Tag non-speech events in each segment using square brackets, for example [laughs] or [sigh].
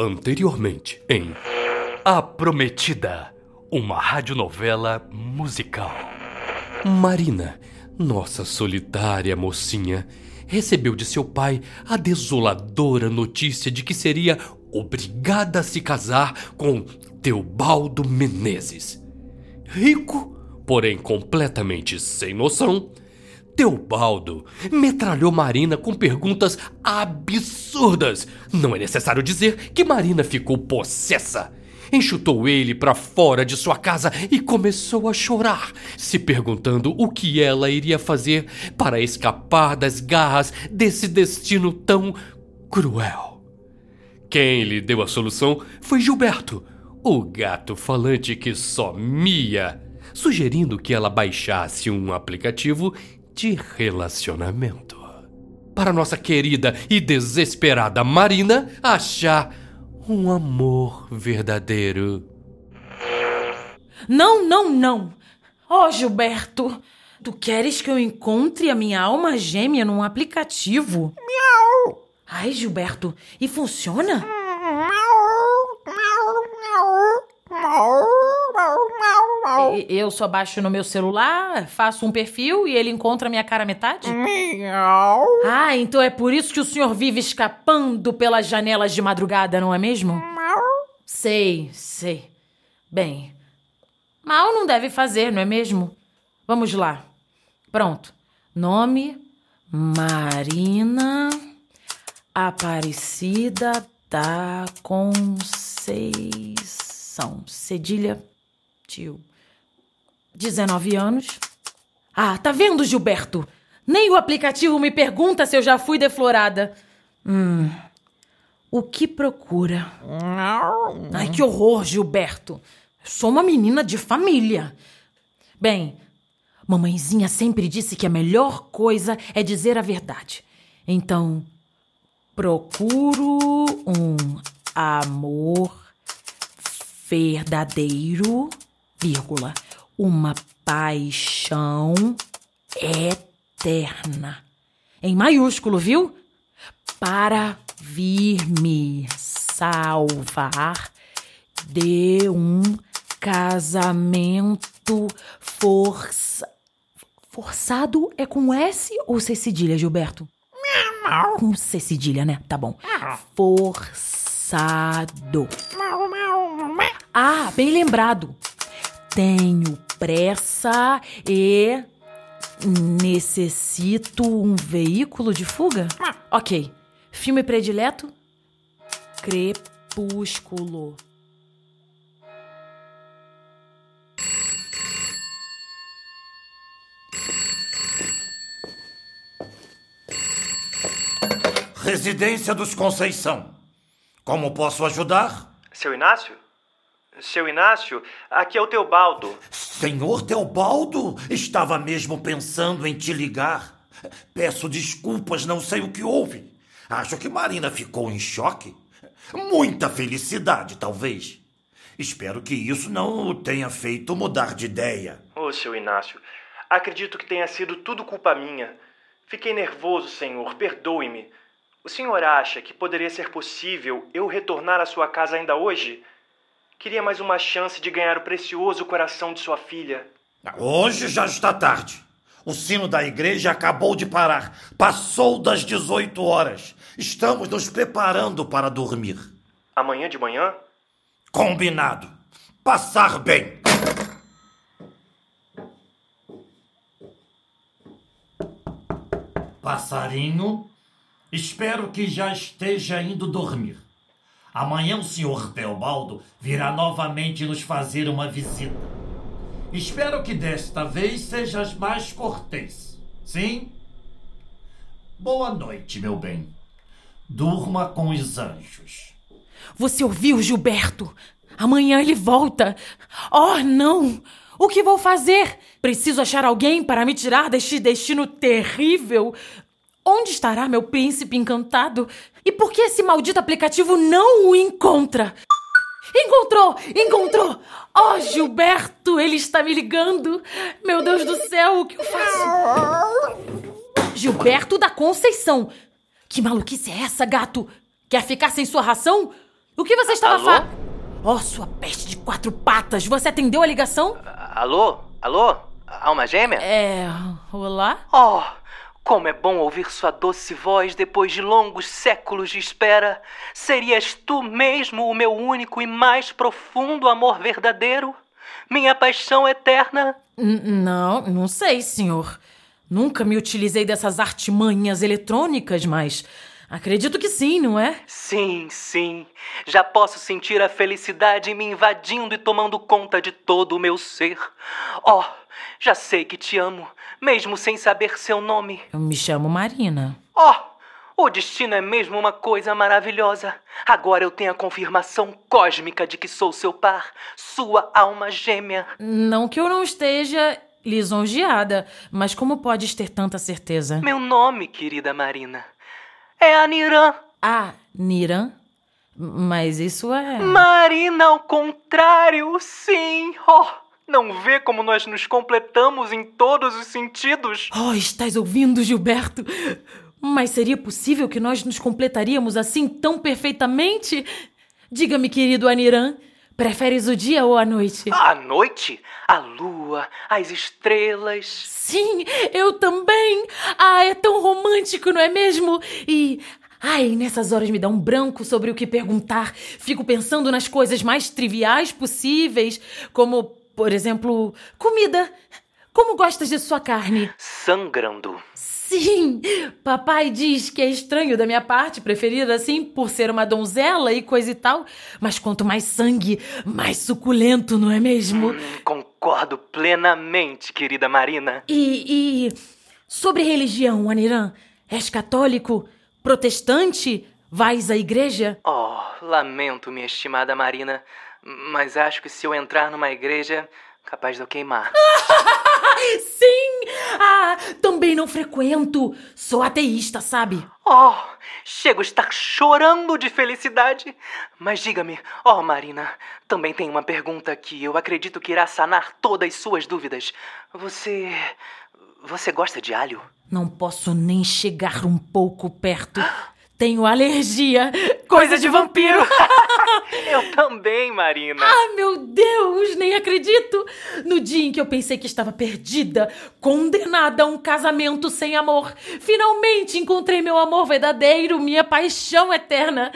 Anteriormente em A Prometida, uma radionovela musical. Marina, nossa solitária mocinha, recebeu de seu pai a desoladora notícia de que seria obrigada a se casar com Teobaldo Menezes. Rico, porém completamente sem noção, Teobaldo metralhou Marina com perguntas absurdas. Não é necessário dizer que Marina ficou possessa. Enxutou ele para fora de sua casa e começou a chorar, se perguntando o que ela iria fazer para escapar das garras desse destino tão cruel. Quem lhe deu a solução foi Gilberto, o gato falante que só mia, sugerindo que ela baixasse um aplicativo de relacionamento. Para nossa querida e desesperada Marina achar um amor verdadeiro. Não, não, não. Oh, Gilberto, tu queres que eu encontre a minha alma gêmea num aplicativo? Miau! Ai, Gilberto, e funciona? Miau, miau, miau, eu só baixo no meu celular, faço um perfil e ele encontra minha cara metade? Miau. Ah, então é por isso que o senhor vive escapando pelas janelas de madrugada, não é mesmo? Miau. Sei, sei. Bem, mal não deve fazer, não é mesmo? Vamos lá. Pronto. Nome: Marina Aparecida da Conceição. Cedilha tio. 19 anos. Ah, tá vendo, Gilberto? Nem o aplicativo me pergunta se eu já fui deflorada. Hum. O que procura? Ai, que horror, Gilberto. Sou uma menina de família. Bem, mamãezinha sempre disse que a melhor coisa é dizer a verdade. Então, procuro um amor verdadeiro vírgula, uma paixão eterna. Em maiúsculo, viu? Para vir me salvar de um casamento força... forçado é com S ou C cedilha, Gilberto? Com C cedilha, né? Tá bom. Forçado. Ah, bem lembrado. Tenho pressa e necessito um veículo de fuga? Ok. Filme predileto? Crepúsculo. Residência dos Conceição. Como posso ajudar? Seu Inácio? Seu Inácio, aqui é o Teobaldo. Senhor Teobaldo, estava mesmo pensando em te ligar. Peço desculpas, não sei o que houve. Acho que Marina ficou em choque. Muita felicidade, talvez. Espero que isso não o tenha feito mudar de ideia. Ô, oh, seu Inácio, acredito que tenha sido tudo culpa minha. Fiquei nervoso, senhor, perdoe-me. O senhor acha que poderia ser possível eu retornar à sua casa ainda hoje? Queria mais uma chance de ganhar o precioso coração de sua filha. Hoje já está tarde. O sino da igreja acabou de parar. Passou das 18 horas. Estamos nos preparando para dormir. Amanhã de manhã? Combinado. Passar bem. Passarinho, espero que já esteja indo dormir. Amanhã o senhor Teobaldo virá novamente nos fazer uma visita. Espero que desta vez sejas mais cortês. Sim? Boa noite, meu bem. Durma com os anjos. Você ouviu, Gilberto? Amanhã ele volta. Oh, não! O que vou fazer? Preciso achar alguém para me tirar deste destino terrível. Onde estará meu príncipe encantado? E por que esse maldito aplicativo não o encontra? Encontrou! Encontrou! Oh, Gilberto, ele está me ligando! Meu Deus do céu, o que eu faço? Gilberto da Conceição! Que maluquice é essa, gato? Quer ficar sem sua ração? O que você estava Alô? falando? Oh, sua peste de quatro patas! Você atendeu a ligação? Alô? Alô? Alma gêmea? É. Olá? Oh, como é bom ouvir sua doce voz depois de longos séculos de espera. Serias tu mesmo o meu único e mais profundo amor verdadeiro? Minha paixão eterna? N- não, não sei, senhor. Nunca me utilizei dessas artimanhas eletrônicas, mas acredito que sim, não é? Sim, sim. Já posso sentir a felicidade me invadindo e tomando conta de todo o meu ser. Oh, já sei que te amo, mesmo sem saber seu nome. Eu me chamo Marina. Oh, o destino é mesmo uma coisa maravilhosa. Agora eu tenho a confirmação cósmica de que sou seu par, sua alma gêmea. Não que eu não esteja lisonjeada, mas como podes ter tanta certeza? Meu nome, querida Marina, é Anirã. Ah, Niran? Mas isso é. Marina, ao contrário, sim. Oh, não vê como nós nos completamos em todos os sentidos? Oh, estás ouvindo, Gilberto? Mas seria possível que nós nos completaríamos assim tão perfeitamente? Diga-me, querido Aniran, preferes o dia ou a noite? À noite, a lua, as estrelas. Sim, eu também! Ah, é tão romântico, não é mesmo? E. Ai, nessas horas me dá um branco sobre o que perguntar. Fico pensando nas coisas mais triviais possíveis, como, por exemplo, comida. Como gostas de sua carne? Sangrando. Sim! Papai diz que é estranho da minha parte preferir assim por ser uma donzela e coisa e tal, mas quanto mais sangue, mais suculento, não é mesmo? Concordo plenamente, querida Marina. E, e sobre religião, Aniran, és católico, protestante, vais à igreja? Oh, lamento, minha estimada Marina, mas acho que se eu entrar numa igreja, capaz de eu queimar. [laughs] Sim! Ah, também não frequento. Sou ateísta, sabe? Oh, chego a estar chorando de felicidade. Mas diga-me, oh Marina, também tem uma pergunta que eu acredito que irá sanar todas suas dúvidas. Você. Você gosta de alho? Não posso nem chegar um pouco perto. Tenho alergia. Coisa de vampiro. [laughs] Eu também, Marina. Ah, meu Deus, nem acredito! No dia em que eu pensei que estava perdida, condenada a um casamento sem amor, finalmente encontrei meu amor verdadeiro, minha paixão eterna.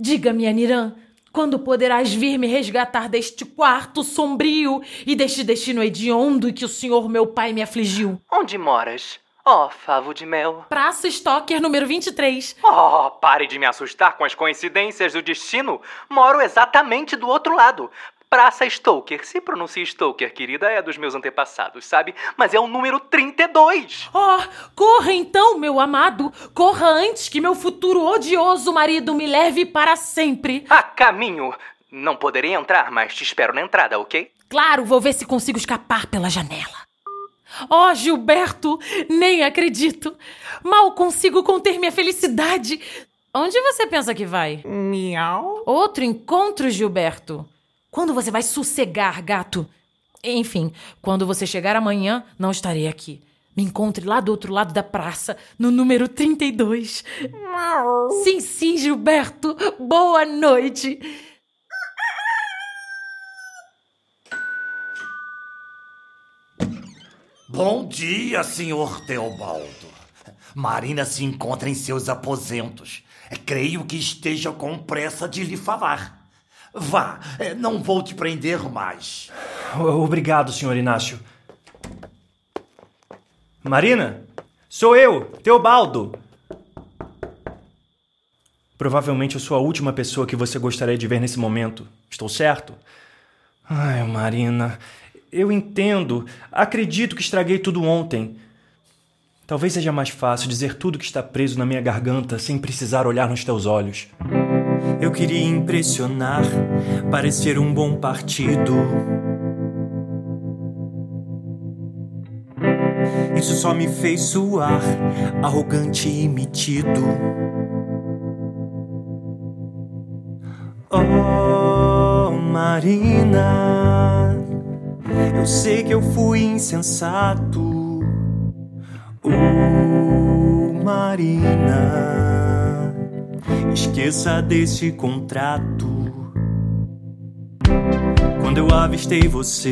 Diga-me, Aniran, quando poderás vir me resgatar deste quarto sombrio e deste destino hediondo que o senhor meu pai me afligiu? Onde moras? Oh, favo de mel. Praça Stocker, número 23. Oh, pare de me assustar com as coincidências do destino. Moro exatamente do outro lado. Praça Stoker. Se pronuncia Stoker, querida, é dos meus antepassados, sabe? Mas é o número 32. Oh, corra então, meu amado! Corra antes que meu futuro odioso marido me leve para sempre! A caminho. Não poderei entrar, mas te espero na entrada, ok? Claro, vou ver se consigo escapar pela janela. Oh, Gilberto, nem acredito! Mal consigo conter minha felicidade! Onde você pensa que vai? Miau. Outro encontro, Gilberto? Quando você vai sossegar, gato? Enfim, quando você chegar amanhã, não estarei aqui. Me encontre lá do outro lado da praça, no número 32. Sim, sim, Gilberto. Boa noite. Bom dia, senhor Teobaldo. Marina se encontra em seus aposentos. Creio que esteja com pressa de lhe falar. Vá, eh, não vou te prender mais. Obrigado, senhor Inácio. Marina? Sou eu, Teobaldo. Provavelmente eu sou a última pessoa que você gostaria de ver nesse momento. Estou certo? Ai, Marina, eu entendo. Acredito que estraguei tudo ontem. Talvez seja mais fácil dizer tudo que está preso na minha garganta sem precisar olhar nos teus olhos. Eu queria impressionar, parecer um bom partido. Isso só me fez suar, arrogante e metido. Oh, Marina, eu sei que eu fui insensato. Oh, Marina, esqueça desse contrato. Quando eu avistei você,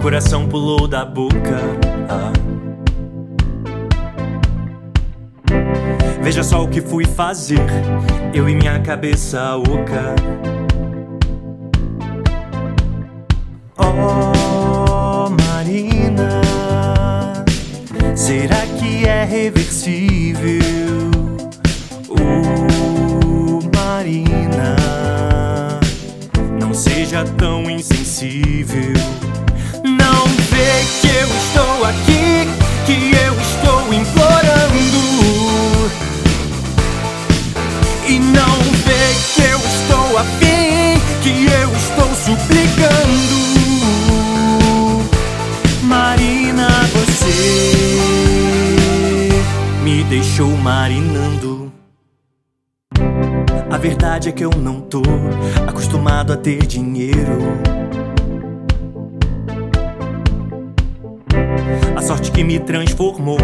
coração pulou da boca. Ah. Veja só o que fui fazer, eu e minha cabeça oca. É reversível? Oh, Marina, não seja tão insensível. Deixou marinando. A verdade é que eu não tô acostumado a ter dinheiro. A sorte que me transformou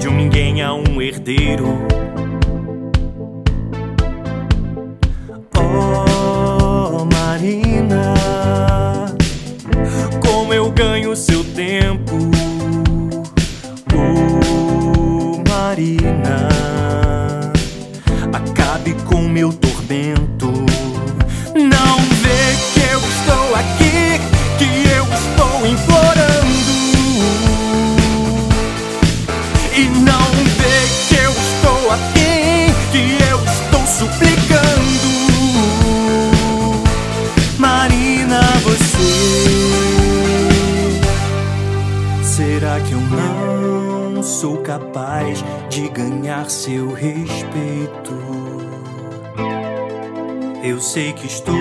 de um ninguém a um herdeiro. Meu tormento. Não vê que eu estou aqui, que eu estou implorando. E não vê que eu estou afim, que eu estou suplicando. Marina, você. Será que eu não sou capaz de ganhar seu respeito? Eu sei que estou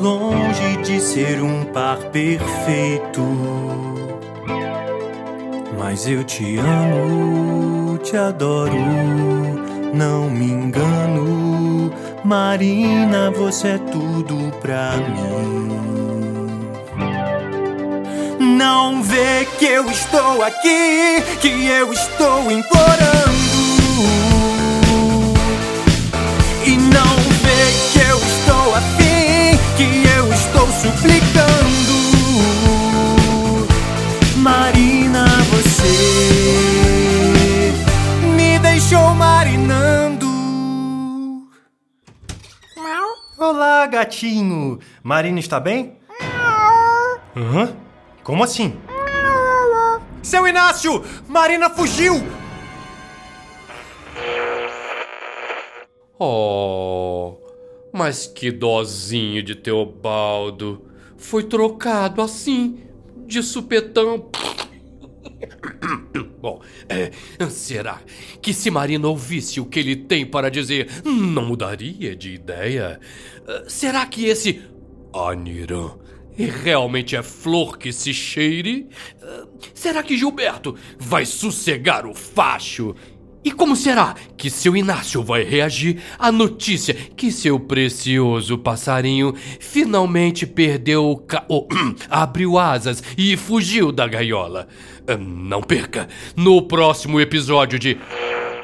longe de ser um par perfeito. Mas eu te amo, te adoro, não me engano. Marina, você é tudo pra mim. Não vê que eu estou aqui, que eu estou implorando. Gatinho. Marina está bem? Hã? Como assim? Seu Inácio! Marina fugiu! Oh, mas que dozinho de Teobaldo. Foi trocado assim, de supetão. Bom, é, será que se Marina ouvisse o que ele tem para dizer, não mudaria de ideia? Ah, Será que esse Aniran realmente é flor que se cheire? Ah, Será que Gilberto vai sossegar o facho? E como será que seu Inácio vai reagir à notícia que seu precioso passarinho finalmente perdeu o ca... oh, [clears throat] abriu asas e fugiu da gaiola? Ah, Não perca no próximo episódio de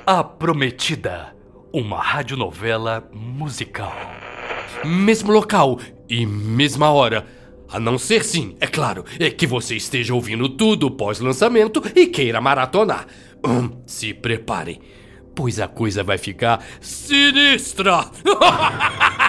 A Prometida, uma radionovela musical. Mesmo local e mesma hora. A não ser sim, é claro, é que você esteja ouvindo tudo pós-lançamento e queira maratonar. Hum, se preparem, pois a coisa vai ficar sinistra! [laughs]